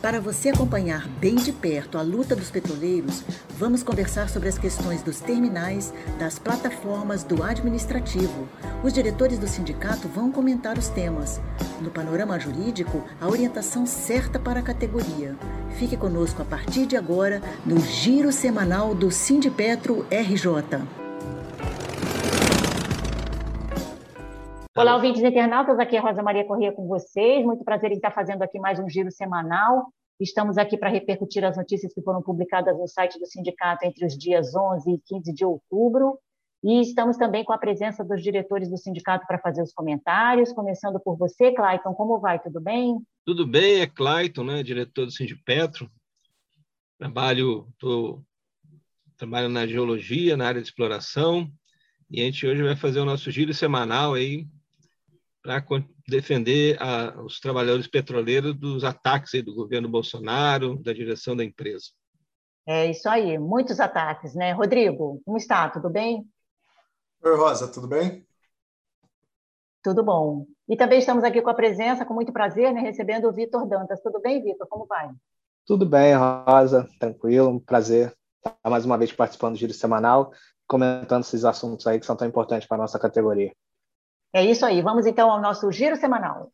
Para você acompanhar bem de perto a luta dos petroleiros, vamos conversar sobre as questões dos terminais, das plataformas, do administrativo. Os diretores do sindicato vão comentar os temas. No panorama jurídico, a orientação certa para a categoria. Fique conosco a partir de agora no Giro Semanal do Sindipetro RJ. Olá, ouvintes internautas, aqui é Rosa Maria Corrêa com vocês. Muito prazer em estar fazendo aqui mais um giro semanal. Estamos aqui para repercutir as notícias que foram publicadas no site do sindicato entre os dias 11 e 15 de outubro. E estamos também com a presença dos diretores do sindicato para fazer os comentários, começando por você, Clayton. Como vai? Tudo bem? Tudo bem, é Clayton, né, diretor do Sindipetro. Trabalho, tô, trabalho na geologia, na área de exploração, e a gente hoje vai fazer o nosso giro semanal aí para defender a, os trabalhadores petroleiros dos ataques do governo Bolsonaro, da direção da empresa. É isso aí, muitos ataques, né? Rodrigo, como está? Tudo bem? Oi, Rosa, tudo bem? Tudo bom. E também estamos aqui com a presença, com muito prazer, né, recebendo o Vitor Dantas. Tudo bem, Vitor? Como vai? Tudo bem, Rosa, tranquilo, um prazer estar mais uma vez participando do Giro Semanal, comentando esses assuntos aí que são tão importantes para a nossa categoria. É isso aí. Vamos então ao nosso giro semanal.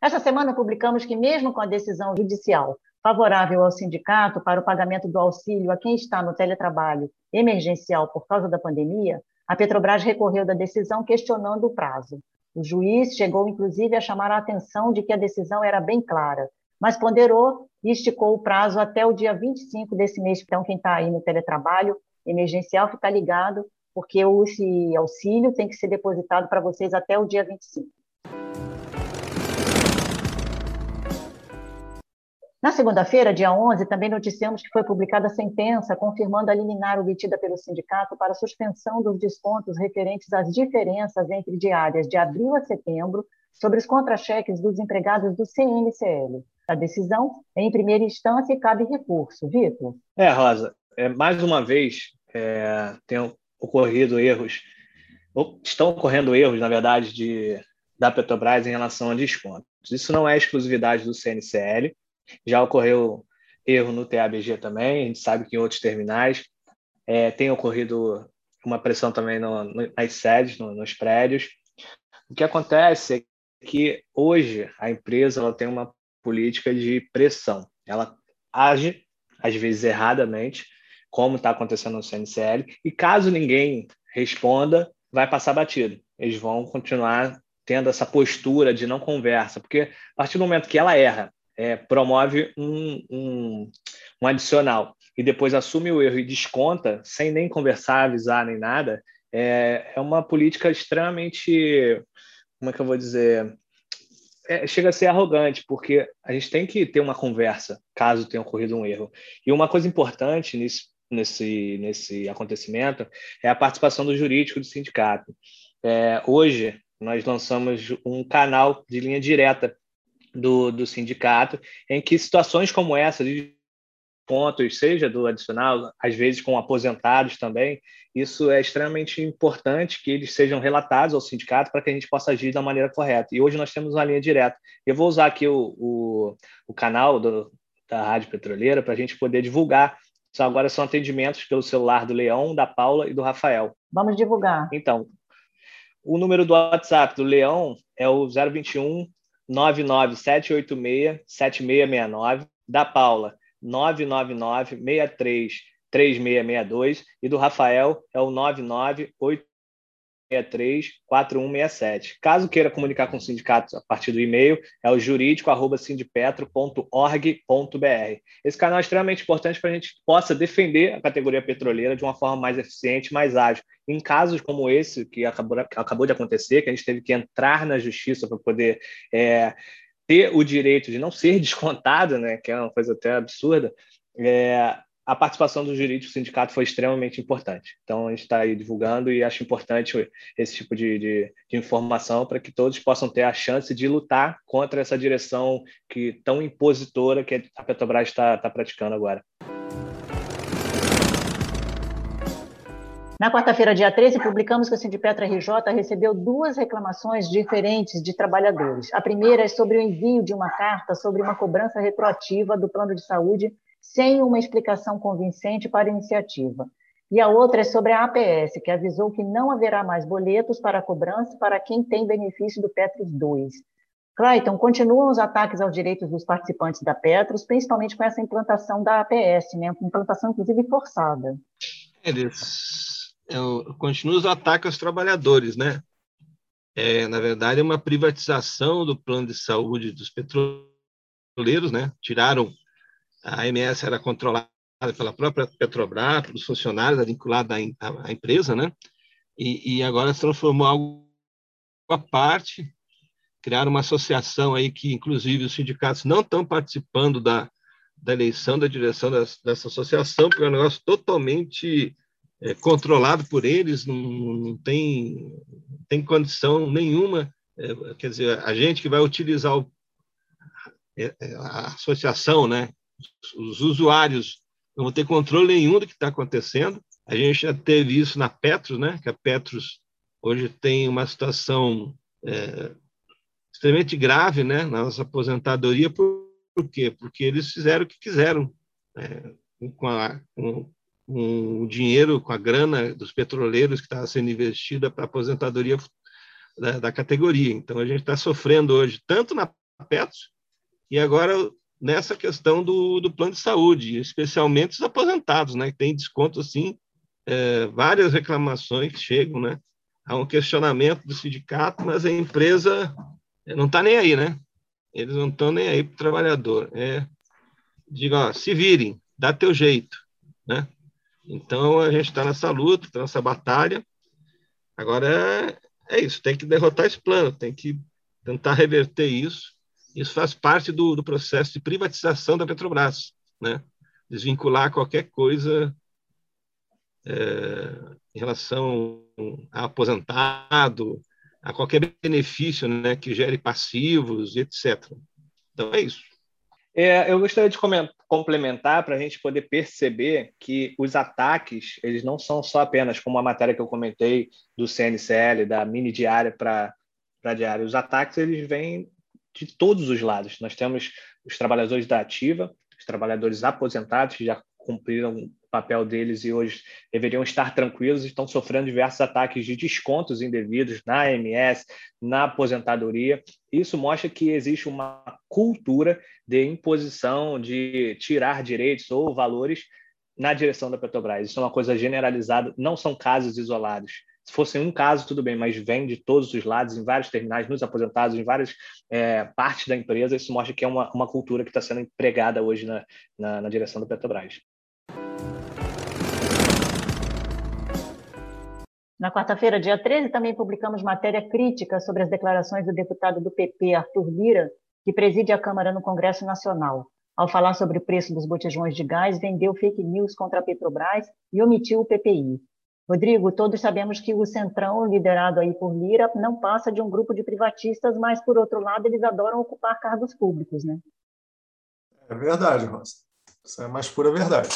Esta semana publicamos que, mesmo com a decisão judicial favorável ao sindicato para o pagamento do auxílio a quem está no teletrabalho emergencial por causa da pandemia, a Petrobras recorreu da decisão questionando o prazo. O juiz chegou, inclusive, a chamar a atenção de que a decisão era bem clara, mas ponderou e esticou o prazo até o dia 25 desse mês. Então, quem está aí no teletrabalho emergencial ficar ligado, porque esse auxílio tem que ser depositado para vocês até o dia 25. Na segunda-feira, dia 11, também noticiamos que foi publicada a sentença confirmando a liminar obtida pelo sindicato para suspensão dos descontos referentes às diferenças entre diárias de abril a setembro sobre os contra-cheques dos empregados do CNCL. A decisão em primeira instância cabe recurso. Vitor? É, Rosa, é, mais uma vez, é, tem ocorrido erros, ou estão ocorrendo erros, na verdade, de, da Petrobras em relação a descontos. Isso não é exclusividade do CNCL, já ocorreu erro no TABG também, a gente sabe que em outros terminais é, tem ocorrido uma pressão também no, no, nas sedes, no, nos prédios. O que acontece é que hoje a empresa ela tem uma política de pressão. Ela age, às vezes erradamente, como está acontecendo no CNCL, e caso ninguém responda, vai passar batido. Eles vão continuar tendo essa postura de não conversa, porque a partir do momento que ela erra, é, promove um, um, um adicional e depois assume o erro e desconta, sem nem conversar, avisar nem nada, é, é uma política extremamente, como é que eu vou dizer, é, chega a ser arrogante, porque a gente tem que ter uma conversa caso tenha ocorrido um erro. E uma coisa importante nisso, nesse, nesse acontecimento é a participação do jurídico do sindicato. É, hoje, nós lançamos um canal de linha direta do, do sindicato, em que situações como essa, de pontos, seja do adicional, às vezes com aposentados também, isso é extremamente importante que eles sejam relatados ao sindicato para que a gente possa agir da maneira correta. E hoje nós temos uma linha direta. Eu vou usar aqui o, o, o canal do, da Rádio Petroleira para a gente poder divulgar só agora são atendimentos pelo celular do Leão, da Paula e do Rafael. Vamos divulgar. Então, o número do WhatsApp do Leão é o 021 99786 7669, da Paula 999 63 3662 e do Rafael é o 998 4167. Caso queira comunicar com o sindicato a partir do e-mail, é o jurídico.sindipetro.org.br. Esse canal é extremamente importante para a gente possa defender a categoria petroleira de uma forma mais eficiente, mais ágil. Em casos como esse, que acabou, acabou de acontecer, que a gente teve que entrar na justiça para poder é, ter o direito de não ser descontado, né, que é uma coisa até absurda, é, a participação do jurídico sindicato foi extremamente importante. Então, a gente está aí divulgando e acho importante esse tipo de, de, de informação para que todos possam ter a chance de lutar contra essa direção que tão impositora que a Petrobras está tá praticando agora. Na quarta-feira, dia 13, publicamos que o Sindipetra RJ recebeu duas reclamações diferentes de trabalhadores. A primeira é sobre o envio de uma carta sobre uma cobrança retroativa do plano de saúde sem uma explicação convincente para a iniciativa. E a outra é sobre a APS, que avisou que não haverá mais boletos para cobrança para quem tem benefício do Petros 2. Clayton, continuam os ataques aos direitos dos participantes da Petros, principalmente com essa implantação da APS, né? implantação inclusive forçada. Eles é, continua os ataques aos trabalhadores, né? É, na verdade, é uma privatização do plano de saúde dos petroleiros, né? Tiraram a AMS era controlada pela própria Petrobras, pelos funcionários, vinculada à, à empresa, né? E, e, agora se transformou algo à parte, criaram uma associação aí que, inclusive, os sindicatos não estão participando da, da eleição da direção dessa, dessa associação, porque é um negócio totalmente é, controlado por eles, não, não tem, tem condição nenhuma. É, quer dizer, a gente que vai utilizar o, é, é, a associação, né? Os usuários não vão ter controle nenhum do que está acontecendo. A gente já teve isso na Petros, né? que a Petros hoje tem uma situação é, extremamente grave né? na nossa aposentadoria. Por, por quê? Porque eles fizeram o que quiseram. Né? com, a, com, com o dinheiro, com a grana dos petroleiros que estava sendo investida para a aposentadoria da, da, categoria. Então, a gente está sofrendo hoje, tanto na Petros, e agora nessa questão do, do plano de saúde, especialmente os aposentados, né, que tem desconto, assim, é, várias reclamações chegam, né, há um questionamento do sindicato, mas a empresa não está nem aí, né, eles não estão nem aí para o trabalhador, é, diga, ó, se virem, dá teu jeito, né, então a gente está nessa luta, tá nessa batalha. Agora é, é, isso, tem que derrotar esse plano, tem que tentar reverter isso. Isso faz parte do, do processo de privatização da Petrobras, né? Desvincular qualquer coisa é, em relação a aposentado, a qualquer benefício né, que gere passivos, etc. Então é isso. É, eu gostaria de complementar para a gente poder perceber que os ataques eles não são só apenas como a matéria que eu comentei do CNCL, da mini diária para a diária. Os ataques eles vêm de todos os lados. Nós temos os trabalhadores da ativa, os trabalhadores aposentados que já cumpriram o papel deles e hoje deveriam estar tranquilos, estão sofrendo diversos ataques de descontos indevidos na AMS, na aposentadoria. Isso mostra que existe uma cultura de imposição, de tirar direitos ou valores na direção da Petrobras. Isso é uma coisa generalizada, não são casos isolados. Se fosse um caso, tudo bem, mas vem de todos os lados, em vários terminais, nos aposentados, em várias é, partes da empresa. Isso mostra que é uma, uma cultura que está sendo empregada hoje na, na, na direção da Petrobras. Na quarta-feira, dia 13, também publicamos matéria crítica sobre as declarações do deputado do PP, Arthur Lira, que preside a Câmara no Congresso Nacional. Ao falar sobre o preço dos botijões de gás, vendeu fake news contra a Petrobras e omitiu o PPI. Rodrigo, todos sabemos que o Centrão, liderado aí por Lira, não passa de um grupo de privatistas, mas, por outro lado, eles adoram ocupar cargos públicos, né? É verdade, Rosa. Isso é mais pura verdade.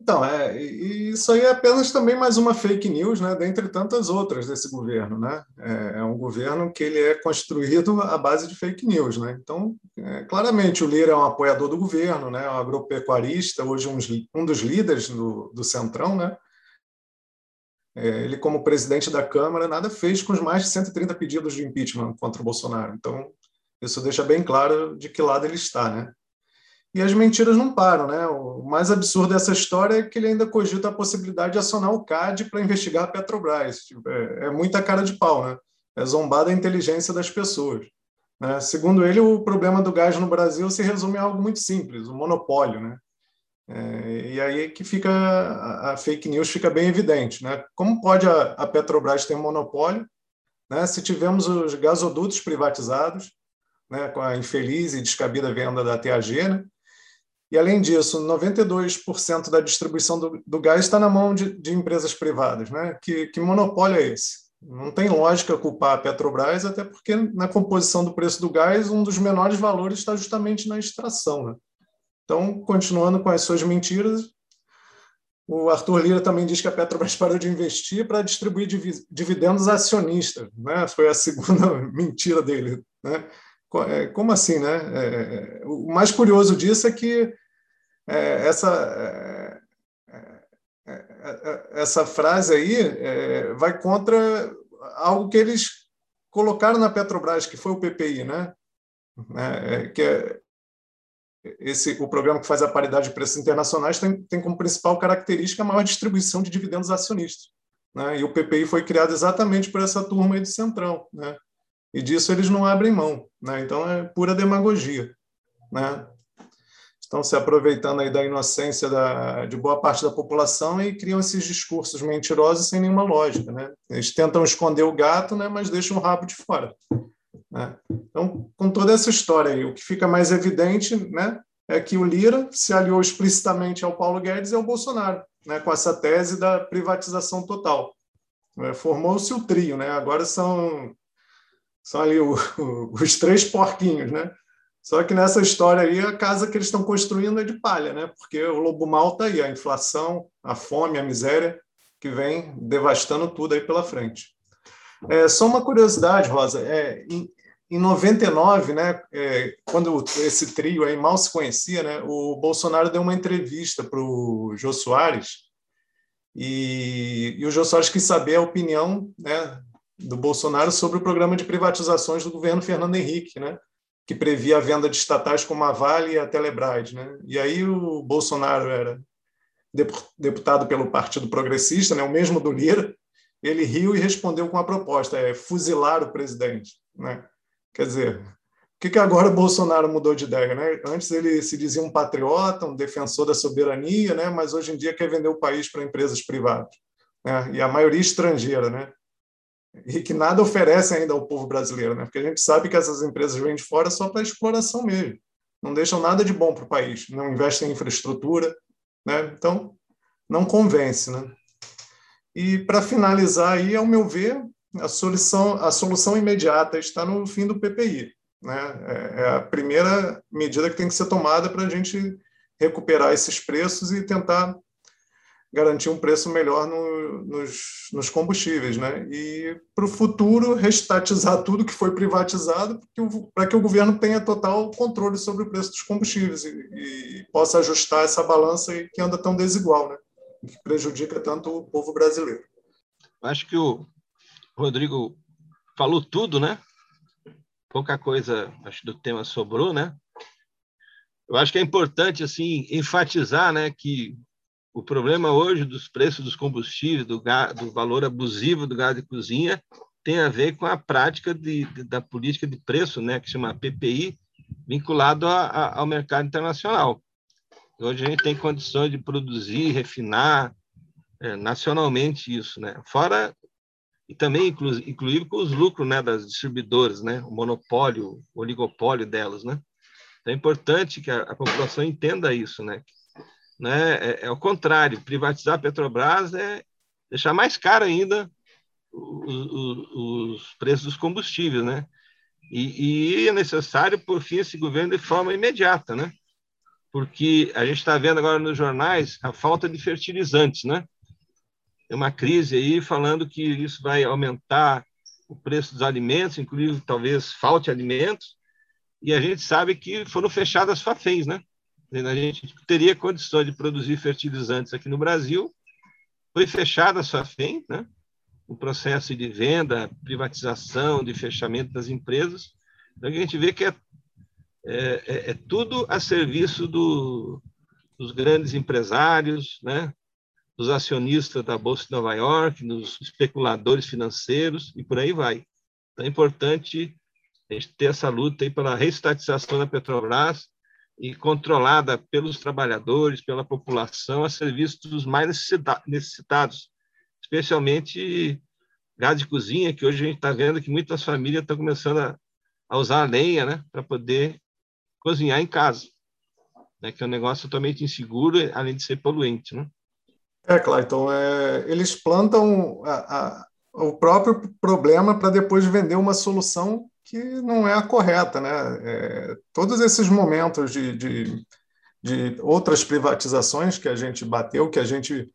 Então, é, isso aí é apenas também mais uma fake news, né, dentre tantas outras desse governo. Né? É, é um governo que ele é construído à base de fake news. Né? Então, é, claramente, o Lira é um apoiador do governo, né, um agropecuarista, hoje um, um dos líderes do, do Centrão. Né? É, ele, como presidente da Câmara, nada fez com os mais de 130 pedidos de impeachment contra o Bolsonaro. Então, isso deixa bem claro de que lado ele está. Né? E as mentiras não param, né? O mais absurdo dessa história é que ele ainda cogita a possibilidade de acionar o CAD para investigar a Petrobras. Tipo, é, é, muita cara de pau, né? É zombar da inteligência das pessoas. Né? Segundo ele, o problema do gás no Brasil se resume a algo muito simples, o monopólio, né? É, e aí que fica a, a, fake news fica bem evidente, né? Como pode a, a Petrobras ter um monopólio, né? Se tivemos os gasodutos privatizados, né? Com a infeliz e descabida venda da TAG, né? E, além disso, 92% da distribuição do, do, gás está na mão de, de empresas privadas. Né? Que, que, monopólio é esse? Não tem lógica culpar a Petrobras, até porque na composição do preço do gás, um dos menores valores está justamente na extração. Né? Então, continuando com as suas mentiras, O Arthur Lira também diz que a Petrobras parou de investir para distribuir dividendos acionistas. Né? Foi a segunda mentira dele. Né? É, como assim? Né? É, o mais curioso disso é que é, essa, essa frase aí vai contra algo que eles colocaram na Petrobras, que foi o PPI, né? que é esse, o programa que faz a paridade de preços internacionais tem, tem como principal característica a maior distribuição de dividendos acionistas. Né? E o PPI foi criado exatamente por essa turma aí do Centrão. Né? E disso eles não abrem mão. Né? Então é pura demagogia. Né? Estão se aproveitando aí da inocência da, de boa parte da população e criam esses discursos mentirosos sem nenhuma lógica. Né? Eles tentam esconder o gato, né? mas deixam o rabo de fora. Né? Então, com toda essa história aí, o que fica mais evidente né, é que o Lira se aliou explicitamente ao Paulo Guedes e ao Bolsonaro, né, com essa tese da privatização total. É, Formou-se o trio, né? agora são, são ali o, o, os três porquinhos. Né? Só que nessa história aí, a casa que eles estão construindo é de palha, né? porque o lobo mal está aí, a inflação, a fome, a miséria, que vem devastando tudo aí pela frente. É, só uma curiosidade, Rosa. É, em, em 99, né, é, quando esse trio aí mal se conhecia, né, o Bolsonaro deu uma entrevista para o Jô Soares e, e o Jô Soares quis saber a opinião né, do Bolsonaro sobre o programa de privatizações do governo Fernando Henrique, né, que previa a venda de estatais como a Vale e a Telebrás. Né? E aí o Bolsonaro era deputado pelo Partido Progressista, né, o mesmo do Lira, ele riu e respondeu com a proposta, é fuzilar o presidente. Né? Quer dizer, o que, que agora o Bolsonaro mudou de ideia? Né? Antes ele se dizia um patriota, um defensor da soberania, né? mas hoje em dia quer vender o país para empresas privadas. Né? E a maioria estrangeira, né? e que nada oferece ainda ao povo brasileiro, né? porque a gente sabe que essas empresas vêm de fora só para exploração mesmo. Não deixam nada de bom para o país, não investem em infraestrutura. Né? Então, não convence. Né? E, para finalizar, aí, ao meu ver, a solução, a solução imediata está no fim do PPI. Né? É, é a primeira medida que tem que ser tomada para a gente recuperar esses preços e tentar garantir um preço melhor no, nos, nos, combustíveis, né? E para o futuro restatizar tudo que foi privatizado, para que o governo tenha total controle sobre o preço dos combustíveis e, e possa ajustar essa balança que anda tão desigual, né? Que prejudica tanto o povo brasileiro. Acho que o, Rodrigo falou tudo, né? Pouca coisa, acho, do tema sobrou, né? Eu acho que é importante, assim, enfatizar, né, que o problema hoje dos preços dos combustíveis, do, gás, do valor abusivo do gás de cozinha, tem a ver com a prática de, de, da política de preço, né, que chama PPI, vinculado a, a, ao mercado internacional. Hoje a gente tem condições de produzir, refinar é, nacionalmente isso, né? Fora e também inclusive com os lucros né, das distribuidoras, né, o monopólio, o oligopólio delas, né. Então é importante que a, a população entenda isso, né. né é, é o contrário, privatizar a Petrobras é deixar mais caro ainda os, os, os preços dos combustíveis, né. E, e, é necessário por fim esse governo de forma imediata, né, porque a gente está vendo agora nos jornais a falta de fertilizantes, né tem uma crise aí falando que isso vai aumentar o preço dos alimentos, inclusive talvez falte alimentos, e a gente sabe que foram fechadas fafens, né? A gente teria condições de produzir fertilizantes aqui no Brasil, foi fechada a FAFEM, né? O processo de venda, privatização, de fechamento das empresas. Então, a gente vê que é, é, é, é tudo a serviço do, dos grandes empresários, né? dos acionistas da Bolsa de Nova York, dos especuladores financeiros e por aí vai. Então é importante a gente ter essa luta aí pela reestatização da Petrobras e controlada pelos trabalhadores, pela população, a serviço dos mais necessitados, especialmente gás de cozinha, que hoje a gente está vendo que muitas famílias estão começando a, a usar a lenha né, para poder cozinhar em casa, né, que é um negócio totalmente inseguro, além de ser poluente. Né? É, Clayton, é, eles plantam a, a, o próprio problema para depois vender uma solução que não é a correta. Né? É, todos esses momentos de, de de outras privatizações que a gente bateu, que a gente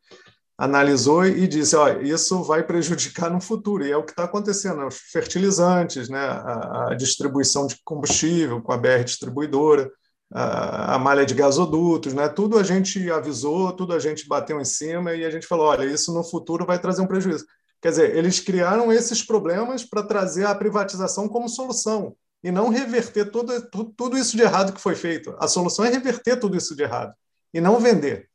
analisou e disse, ó, isso vai prejudicar no futuro, e é o que está acontecendo, né? os fertilizantes, né? a, a, distribuição de combustível com a BR distribuidora, a, a, malha de gasodutos, né? tudo a gente avisou, tudo a gente bateu em cima e a gente falou, olha, isso no futuro vai trazer um prejuízo. Quer dizer, eles criaram esses problemas para trazer a privatização como solução, e não reverter todo, tudo isso de errado que foi feito. A solução é reverter tudo isso de errado, e não vender.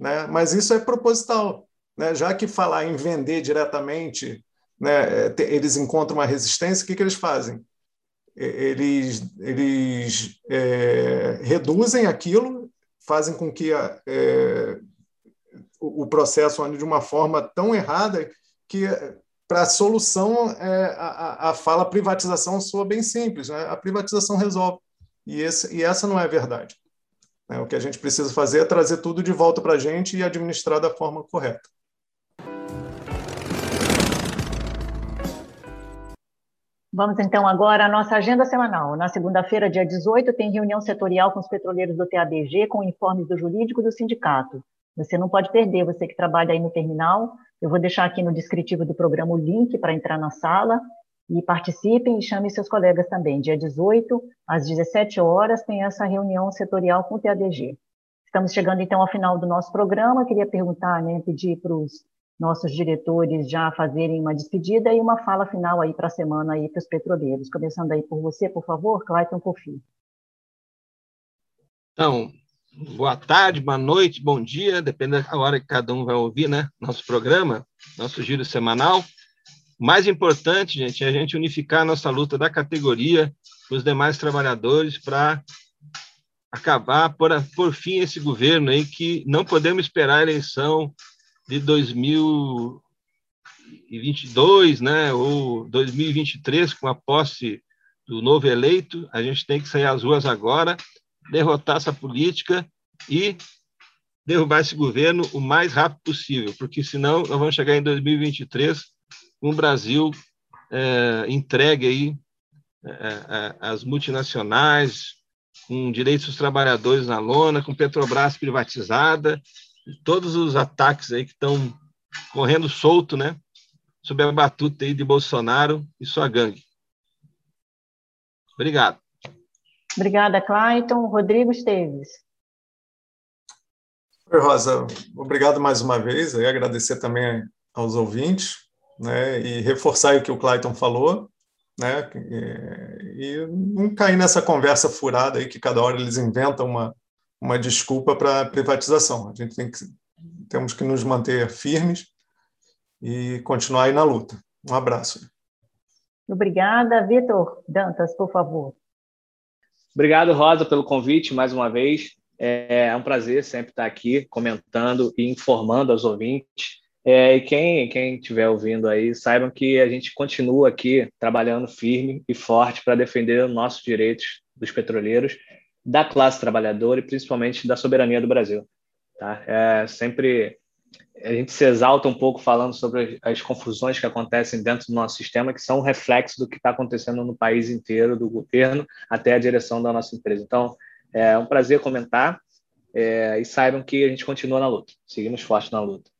Né? Mas isso é proposital, né? já que falar em vender diretamente, né, eles encontram uma resistência, o que, que eles fazem? Eles, eles é, reduzem aquilo, fazem com que a, é, o processo ande de uma forma tão errada que para a solução é, a, a fala privatização soa bem simples, né? a privatização resolve. E, esse, e essa não é a verdade. Né? O que a gente precisa fazer é trazer tudo de volta para a gente e administrar da forma correta. Vamos então agora à nossa agenda semanal. Na segunda-feira, dia 18, tem reunião setorial com os petroleiros do TABG com informes do jurídico do sindicato. Você não pode perder, você que trabalha aí no terminal. Eu vou deixar aqui no descritivo do programa o link para entrar na sala e participem e chamem seus colegas também. Dia 18, às 17 horas, tem essa reunião setorial com o TADG. Estamos chegando então ao final do nosso programa. Queria perguntar, né, pedir para os nossos diretores já fazerem uma despedida e uma fala final aí para a semana aí para os petroleiros. Começando aí por você, por favor, Clayton Kofi. Então, boa tarde, boa noite, bom dia, depende da hora que cada um vai ouvir, né? Nosso programa, nosso giro semanal. Mais importante, gente, é a gente unificar a nossa luta da categoria os demais trabalhadores para acabar, por, por fim, esse governo aí que não podemos esperar a eleição de 2022, né, ou 2023, com a posse do novo eleito. A gente tem que sair às ruas agora, derrotar essa política e derrubar esse governo o mais rápido possível, porque senão nós vamos chegar em 2023 um Brasil é, entregue aí é, às multinacionais, com direitos dos trabalhadores na lona, com Petrobras privatizada, todos os ataques aí que estão correndo solto, né, sob a batuta aí de Bolsonaro e sua gangue. Obrigado. Obrigada, Clayton. Rodrigo Esteves. Oi, Rosa. Obrigado mais uma vez. E agradecer também aos ouvintes né, e reforçar o que o Clayton falou, né, e não cair nessa conversa furada aí que cada hora eles inventam uma, uma desculpa para a privatização. A gente tem que, temos que nos manter firmes e continuar aí na luta. Um abraço. Obrigada. Vitor Dantas, por favor. Obrigado, Rosa, pelo convite mais uma vez. É um prazer sempre estar aqui comentando e informando aos ouvintes é, e quem quem estiver ouvindo aí, saibam que a gente continua aqui trabalhando firme e forte para defender os nossos direitos dos petroleiros, da classe trabalhadora e principalmente da soberania do Brasil. Tá? É, sempre a gente se exalta um pouco falando sobre as, confusões que acontecem dentro do nosso sistema, que são um reflexo do que está acontecendo no país inteiro, do governo até a direção da nossa empresa. Então, é um prazer comentar é, e saibam que a gente continua na luta, seguimos forte na luta.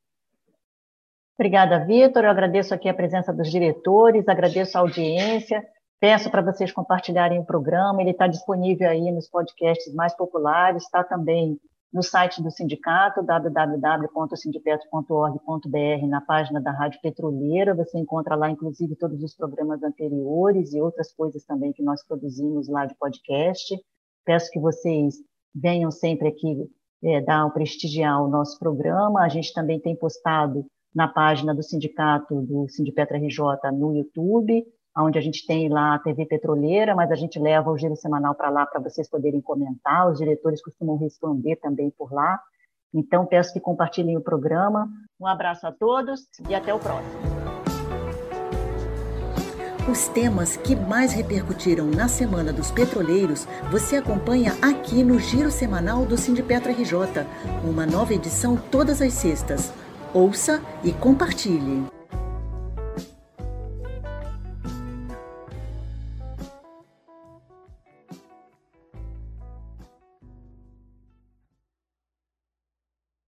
Obrigada, Vitor. Eu agradeço aqui a presença dos diretores, agradeço a audiência. Peço para vocês compartilharem o programa. Ele está disponível aí nos podcasts mais populares, está também no site do sindicato, www.sindipetro.org.br, na página da Rádio Petroleira. Você encontra lá, inclusive, todos os programas anteriores e outras coisas também que nós produzimos lá de podcast. Peço que vocês venham sempre aqui é, dar um prestigiar o nosso programa. A gente também tem postado na página do sindicato do Sindipetra RJ no YouTube, onde a gente tem lá a TV Petroleira, mas a gente leva o giro semanal para lá para vocês poderem comentar, os diretores costumam responder também por lá. Então, peço que compartilhem o programa. Um abraço a todos e até o próximo. Os temas que mais repercutiram na Semana dos Petroleiros você acompanha aqui no Giro Semanal do Sindipetra RJ, uma nova edição todas as sextas. Ouça e compartilhe.